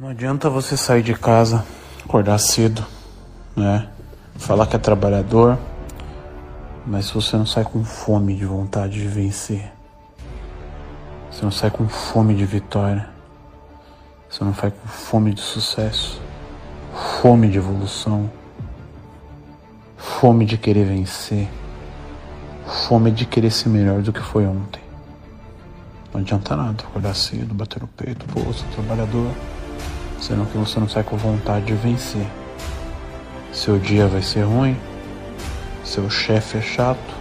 Não adianta você sair de casa, acordar cedo, né? Falar que é trabalhador, mas se você não sai com fome de vontade de vencer, você não sai com fome de vitória, você não sai com fome de sucesso, fome de evolução, fome de querer vencer, fome de querer ser melhor do que foi ontem. Não adianta nada acordar cedo, bater no peito, pô, sou trabalhador sendo que você não sai com vontade de vencer. Seu dia vai ser ruim, seu chefe é chato,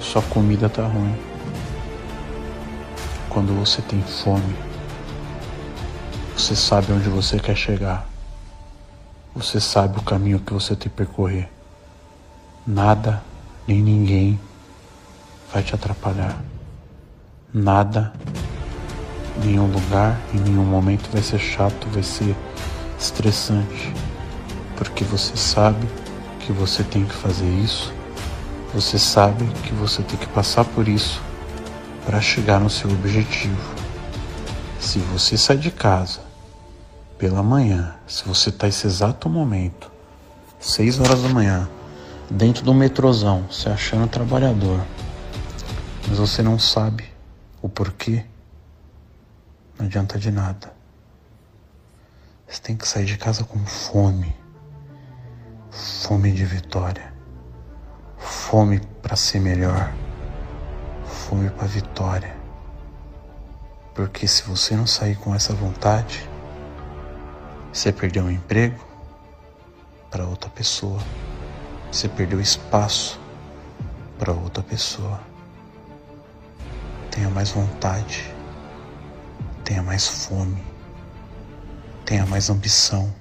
sua comida tá ruim. Quando você tem fome, você sabe onde você quer chegar. Você sabe o caminho que você tem que percorrer. Nada nem ninguém vai te atrapalhar. Nada nenhum lugar, em nenhum momento vai ser chato, vai ser estressante, porque você sabe que você tem que fazer isso, você sabe que você tem que passar por isso para chegar no seu objetivo. Se você sai de casa pela manhã, se você está nesse exato momento, 6 horas da manhã, dentro do metrozão, se achando trabalhador, mas você não sabe o porquê, não adianta de nada. Você tem que sair de casa com fome. Fome de vitória. Fome para ser melhor. Fome para vitória. Porque se você não sair com essa vontade, você perdeu um emprego para outra pessoa. Você perdeu espaço para outra pessoa. Tenha mais vontade tenha mais fome, tenha mais ambição,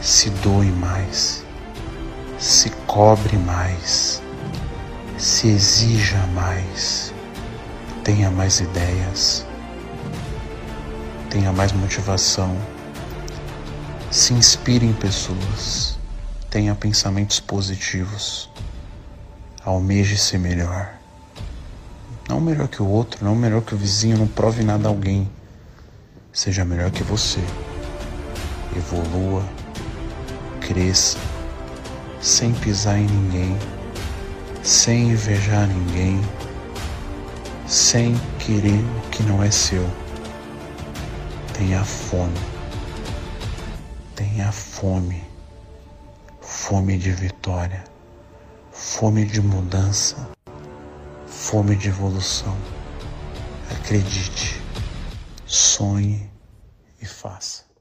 se doe mais, se cobre mais, se exija mais, tenha mais ideias, tenha mais motivação, se inspire em pessoas, tenha pensamentos positivos, almeje ser melhor. Não melhor que o outro, não melhor que o vizinho, não prove nada a alguém. Seja melhor que você. Evolua, cresça, sem pisar em ninguém, sem invejar ninguém, sem querer o que não é seu. Tenha fome. Tenha fome. Fome de vitória. Fome de mudança fome de evolução. Acredite, sonhe e faça.